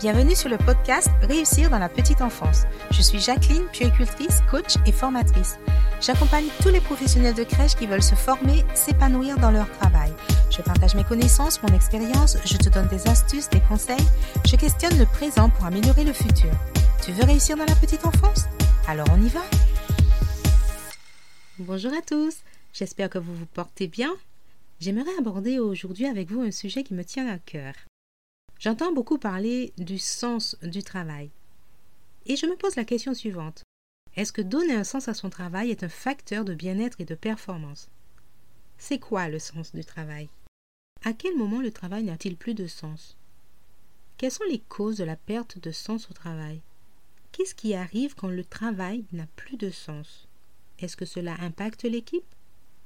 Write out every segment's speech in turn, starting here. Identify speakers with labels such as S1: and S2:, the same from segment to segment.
S1: Bienvenue sur le podcast Réussir dans la petite enfance. Je suis Jacqueline, puéricultrice, coach et formatrice. J'accompagne tous les professionnels de crèche qui veulent se former, s'épanouir dans leur travail. Je partage mes connaissances, mon expérience, je te donne des astuces, des conseils, je questionne le présent pour améliorer le futur. Tu veux réussir dans la petite enfance? Alors on y va Bonjour à tous, j'espère que vous vous portez bien. J'aimerais aborder aujourd'hui avec vous un sujet qui me tient à cœur. J'entends beaucoup parler du sens du travail. Et je me pose la question suivante. Est-ce que donner un sens à son travail est un facteur de bien-être et de performance? C'est quoi le sens du travail? À quel moment le travail n'a-t-il plus de sens? Quelles sont les causes de la perte de sens au travail? Qu'est-ce qui arrive quand le travail n'a plus de sens? Est-ce que cela impacte l'équipe?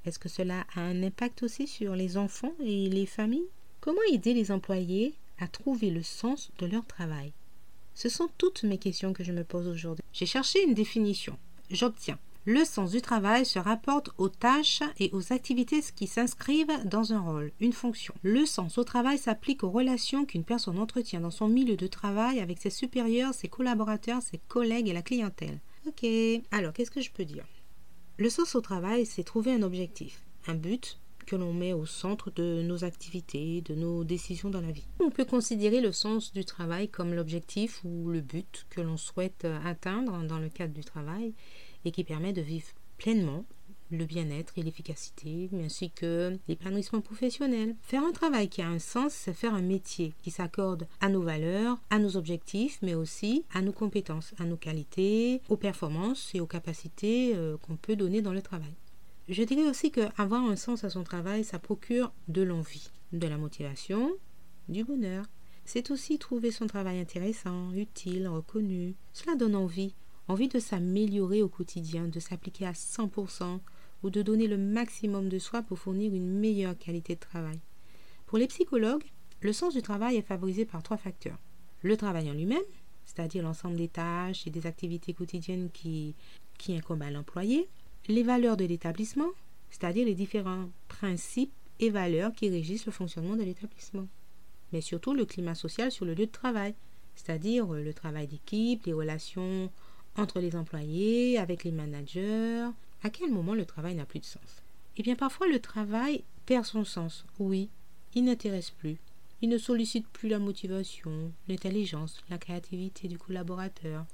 S1: Est-ce que cela a un impact aussi sur les enfants et les familles? Comment aider les employés à trouver le sens de leur travail Ce sont toutes mes questions que je me pose aujourd'hui. J'ai cherché une définition. J'obtiens. Le sens du travail se rapporte aux tâches et aux activités qui s'inscrivent dans un rôle, une fonction. Le sens au travail s'applique aux relations qu'une personne entretient dans son milieu de travail avec ses supérieurs, ses collaborateurs, ses collègues et la clientèle. Ok, alors qu'est-ce que je peux dire? Le sens au travail, c'est trouver un objectif, un but, que l'on met au centre de nos activités, de nos décisions dans la vie. On peut considérer le sens du travail comme l'objectif ou le but que l'on souhaite atteindre dans le cadre du travail et qui permet de vivre pleinement le bien-être et l'efficacité, ainsi que l'épanouissement professionnel. Faire un travail qui a un sens, c'est faire un métier qui s'accorde à nos valeurs, à nos objectifs, mais aussi à nos compétences, à nos qualités, aux performances et aux capacités euh, qu'on peut donner dans le travail. Je dirais aussi qu'avoir un sens à son travail, ça procure de l'envie, de la motivation, du bonheur. C'est aussi trouver son travail intéressant, utile, reconnu. Cela donne envie, envie de s'améliorer au quotidien, de s'appliquer à 100% ou de donner le maximum de soi pour fournir une meilleure qualité de travail. Pour les psychologues, le sens du travail est favorisé par trois facteurs. Le travail en lui-même, c'est-à-dire l'ensemble des tâches et des activités quotidiennes qui, qui incombent à l'employé, les valeurs de l'établissement, c'est-à-dire les différents principes et valeurs qui régissent le fonctionnement de l'établissement, mais surtout le climat social sur le lieu de travail, c'est-à-dire le travail d'équipe, les relations entre les employés, avec les managers, à quel moment le travail n'a plus de sens? Eh bien parfois le travail perd son sens, oui, il n'intéresse plus, il ne sollicite plus la motivation, l'intelligence, la créativité du collaborateur,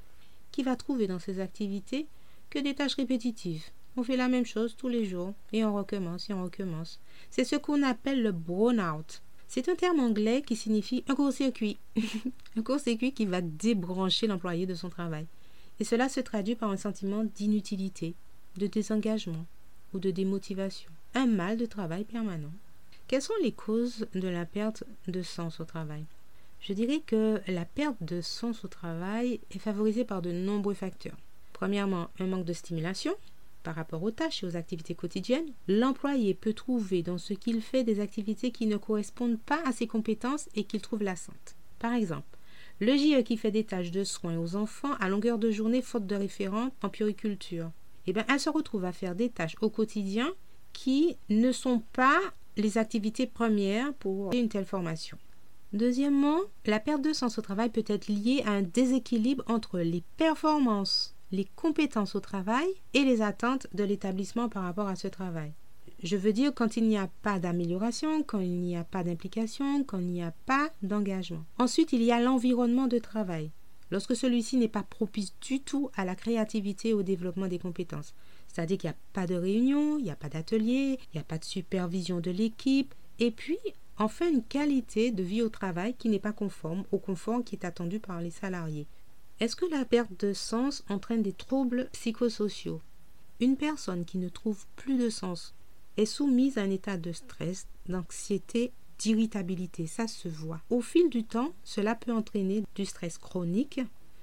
S1: qui va trouver dans ces activités que des tâches répétitives, on fait la même chose tous les jours et on recommence et on recommence. C'est ce qu'on appelle le burn-out. C'est un terme anglais qui signifie un court-circuit. un court-circuit qui va débrancher l'employé de son travail. Et cela se traduit par un sentiment d'inutilité, de désengagement ou de démotivation. Un mal de travail permanent. Quelles sont les causes de la perte de sens au travail? Je dirais que la perte de sens au travail est favorisée par de nombreux facteurs. Premièrement, un manque de stimulation, par rapport aux tâches et aux activités quotidiennes, l'employé peut trouver dans ce qu'il fait des activités qui ne correspondent pas à ses compétences et qu'il trouve lassantes. Par exemple, le JE qui fait des tâches de soins aux enfants à longueur de journée faute de référent en puriculture, eh bien, elle se retrouve à faire des tâches au quotidien qui ne sont pas les activités premières pour une telle formation. Deuxièmement, la perte de sens au travail peut être liée à un déséquilibre entre les performances les compétences au travail et les attentes de l'établissement par rapport à ce travail. Je veux dire quand il n'y a pas d'amélioration, quand il n'y a pas d'implication, quand il n'y a pas d'engagement. Ensuite, il y a l'environnement de travail. Lorsque celui-ci n'est pas propice du tout à la créativité et au développement des compétences. C'est-à-dire qu'il n'y a pas de réunion, il n'y a pas d'atelier, il n'y a pas de supervision de l'équipe, et puis enfin une qualité de vie au travail qui n'est pas conforme au confort qui est attendu par les salariés. Est-ce que la perte de sens entraîne des troubles psychosociaux? Une personne qui ne trouve plus de sens est soumise à un état de stress, d'anxiété, d'irritabilité. Ça se voit. Au fil du temps, cela peut entraîner du stress chronique,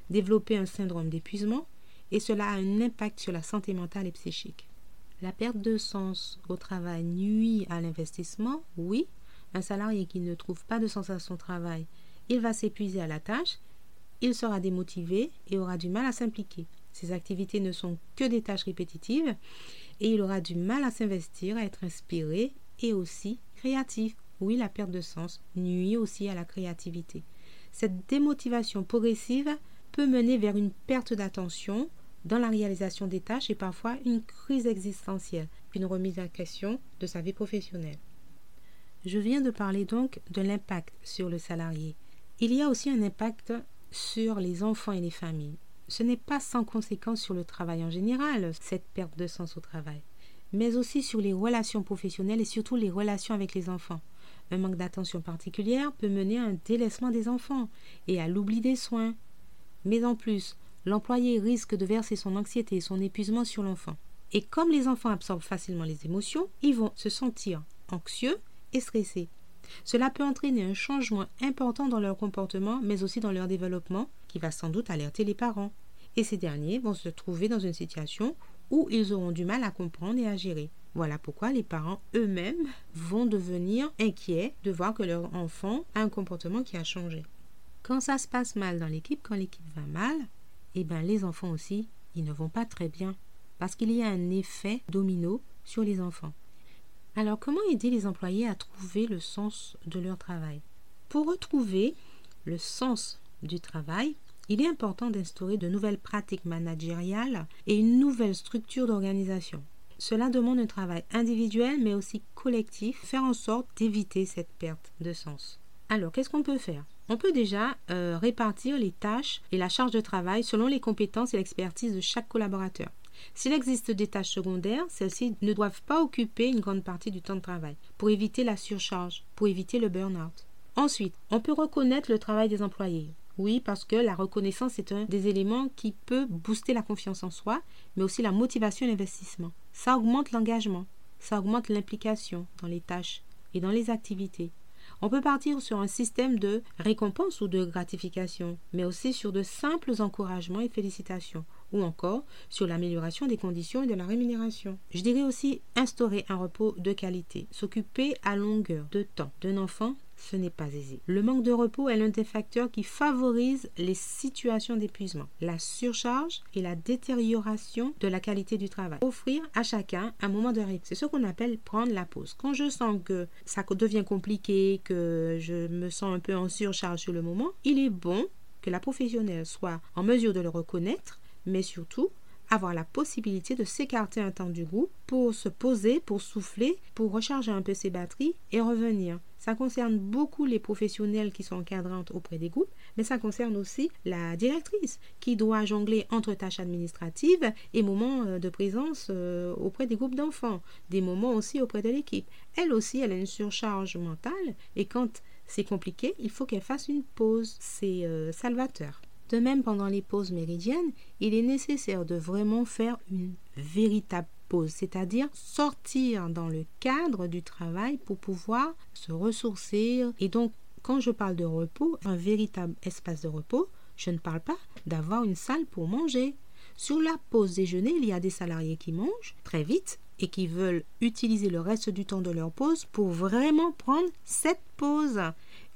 S1: développer un syndrome d'épuisement, et cela a un impact sur la santé mentale et psychique. La perte de sens au travail nuit à l'investissement, oui. Un salarié qui ne trouve pas de sens à son travail, il va s'épuiser à la tâche il sera démotivé et aura du mal à s'impliquer. Ses activités ne sont que des tâches répétitives et il aura du mal à s'investir, à être inspiré et aussi créatif. Oui, la perte de sens nuit aussi à la créativité. Cette démotivation progressive peut mener vers une perte d'attention dans la réalisation des tâches et parfois une crise existentielle, une remise en question de sa vie professionnelle. Je viens de parler donc de l'impact sur le salarié. Il y a aussi un impact sur les enfants et les familles. Ce n'est pas sans conséquence sur le travail en général, cette perte de sens au travail, mais aussi sur les relations professionnelles et surtout les relations avec les enfants. Un manque d'attention particulière peut mener à un délaissement des enfants et à l'oubli des soins. Mais en plus, l'employé risque de verser son anxiété et son épuisement sur l'enfant. Et comme les enfants absorbent facilement les émotions, ils vont se sentir anxieux et stressés. Cela peut entraîner un changement important dans leur comportement, mais aussi dans leur développement, qui va sans doute alerter les parents. Et ces derniers vont se trouver dans une situation où ils auront du mal à comprendre et à gérer. Voilà pourquoi les parents eux-mêmes vont devenir inquiets de voir que leur enfant a un comportement qui a changé. Quand ça se passe mal dans l'équipe, quand l'équipe va mal, eh bien les enfants aussi, ils ne vont pas très bien parce qu'il y a un effet domino sur les enfants. Alors comment aider les employés à trouver le sens de leur travail? Pour retrouver le sens du travail, il est important d'instaurer de nouvelles pratiques managériales et une nouvelle structure d'organisation. Cela demande un travail individuel mais aussi collectif, faire en sorte d'éviter cette perte de sens. Alors, qu'est-ce qu'on peut faire? On peut déjà euh, répartir les tâches et la charge de travail selon les compétences et l'expertise de chaque collaborateur. S'il existe des tâches secondaires, celles-ci ne doivent pas occuper une grande partie du temps de travail pour éviter la surcharge, pour éviter le burn-out. Ensuite, on peut reconnaître le travail des employés. Oui, parce que la reconnaissance est un des éléments qui peut booster la confiance en soi, mais aussi la motivation et l'investissement. Ça augmente l'engagement, ça augmente l'implication dans les tâches et dans les activités. On peut partir sur un système de récompense ou de gratification, mais aussi sur de simples encouragements et félicitations ou encore sur l'amélioration des conditions et de la rémunération. Je dirais aussi instaurer un repos de qualité, s'occuper à longueur de temps d'un enfant ce n'est pas aisé. Le manque de repos est l'un des facteurs qui favorise les situations d'épuisement, la surcharge et la détérioration de la qualité du travail. Offrir à chacun un moment de répit. C'est ce qu'on appelle prendre la pause. Quand je sens que ça devient compliqué, que je me sens un peu en surcharge sur le moment, il est bon que la professionnelle soit en mesure de le reconnaître mais surtout avoir la possibilité de s'écarter un temps du groupe pour se poser, pour souffler, pour recharger un peu ses batteries et revenir. Ça concerne beaucoup les professionnels qui sont encadrantes auprès des groupes, mais ça concerne aussi la directrice qui doit jongler entre tâches administratives et moments euh, de présence euh, auprès des groupes d'enfants, des moments aussi auprès de l'équipe. Elle aussi, elle a une surcharge mentale et quand c'est compliqué, il faut qu'elle fasse une pause. C'est euh, salvateur. De même, pendant les pauses méridiennes, il est nécessaire de vraiment faire une véritable pause, c'est-à-dire sortir dans le cadre du travail pour pouvoir se ressourcer. Et donc, quand je parle de repos, un véritable espace de repos, je ne parle pas d'avoir une salle pour manger. Sur la pause déjeuner, il y a des salariés qui mangent très vite et qui veulent utiliser le reste du temps de leur pause pour vraiment prendre cette pause.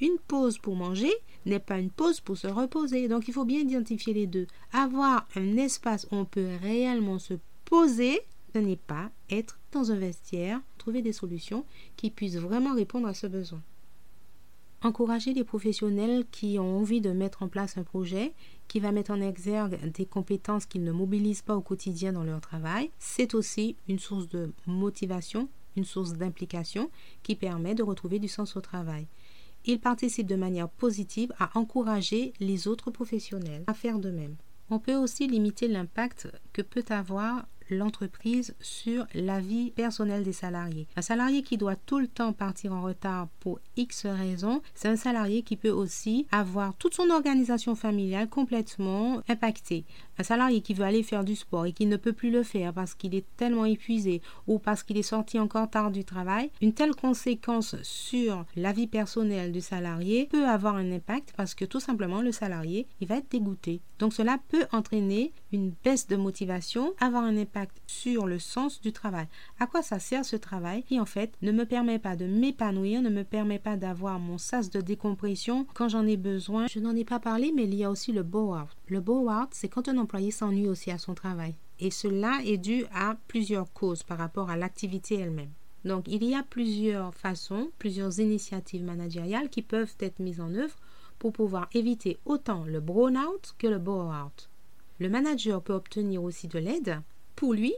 S1: Une pause pour manger n'est pas une pause pour se reposer. Donc il faut bien identifier les deux. Avoir un espace où on peut réellement se poser, ce n'est pas être dans un vestiaire, trouver des solutions qui puissent vraiment répondre à ce besoin. Encourager les professionnels qui ont envie de mettre en place un projet qui va mettre en exergue des compétences qu'ils ne mobilisent pas au quotidien dans leur travail, c'est aussi une source de motivation, une source d'implication qui permet de retrouver du sens au travail. Il participe de manière positive à encourager les autres professionnels à faire de même. On peut aussi limiter l'impact que peut avoir l'entreprise sur la vie personnelle des salariés. Un salarié qui doit tout le temps partir en retard pour X raisons, c'est un salarié qui peut aussi avoir toute son organisation familiale complètement impactée. Un salarié qui veut aller faire du sport et qui ne peut plus le faire parce qu'il est tellement épuisé ou parce qu'il est sorti encore tard du travail, une telle conséquence sur la vie personnelle du salarié peut avoir un impact parce que tout simplement le salarié, il va être dégoûté. Donc cela peut entraîner une baisse de motivation, avoir un impact sur le sens du travail. À quoi ça sert ce travail? Qui en fait ne me permet pas de m'épanouir, ne me permet pas d'avoir mon sas de décompression quand j'en ai besoin. Je n'en ai pas parlé mais il y a aussi le bow-out. Le bow-out, c'est quand un employé s'ennuie aussi à son travail. Et cela est dû à plusieurs causes par rapport à l'activité elle-même. Donc il y a plusieurs façons, plusieurs initiatives managériales qui peuvent être mises en œuvre pour pouvoir éviter autant le burn-out que le bore-out. Le manager peut obtenir aussi de l'aide pour lui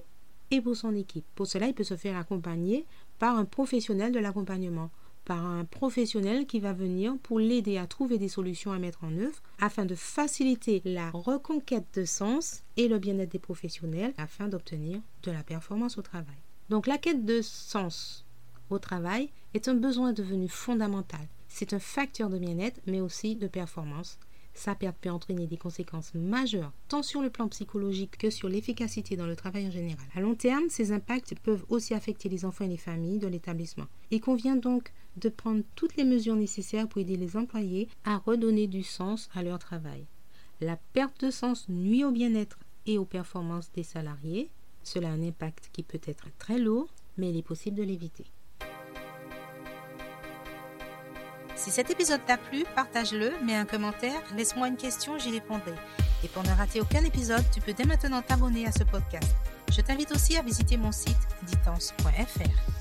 S1: et pour son équipe. Pour cela, il peut se faire accompagner par un professionnel de l'accompagnement, par un professionnel qui va venir pour l'aider à trouver des solutions à mettre en œuvre afin de faciliter la reconquête de sens et le bien-être des professionnels afin d'obtenir de la performance au travail. Donc la quête de sens au travail est un besoin devenu fondamental. C'est un facteur de bien-être mais aussi de performance sa perte peut entraîner des conséquences majeures, tant sur le plan psychologique que sur l'efficacité dans le travail en général. À long terme, ces impacts peuvent aussi affecter les enfants et les familles de l'établissement. Il convient donc de prendre toutes les mesures nécessaires pour aider les employés à redonner du sens à leur travail. La perte de sens nuit au bien-être et aux performances des salariés. Cela a un impact qui peut être très lourd, mais il est possible de l'éviter. Si cet épisode t'a plu, partage-le, mets un commentaire, laisse-moi une question, j'y répondrai. Et pour ne rater aucun épisode, tu peux dès maintenant t'abonner à ce podcast. Je t'invite aussi à visiter mon site ditance.fr.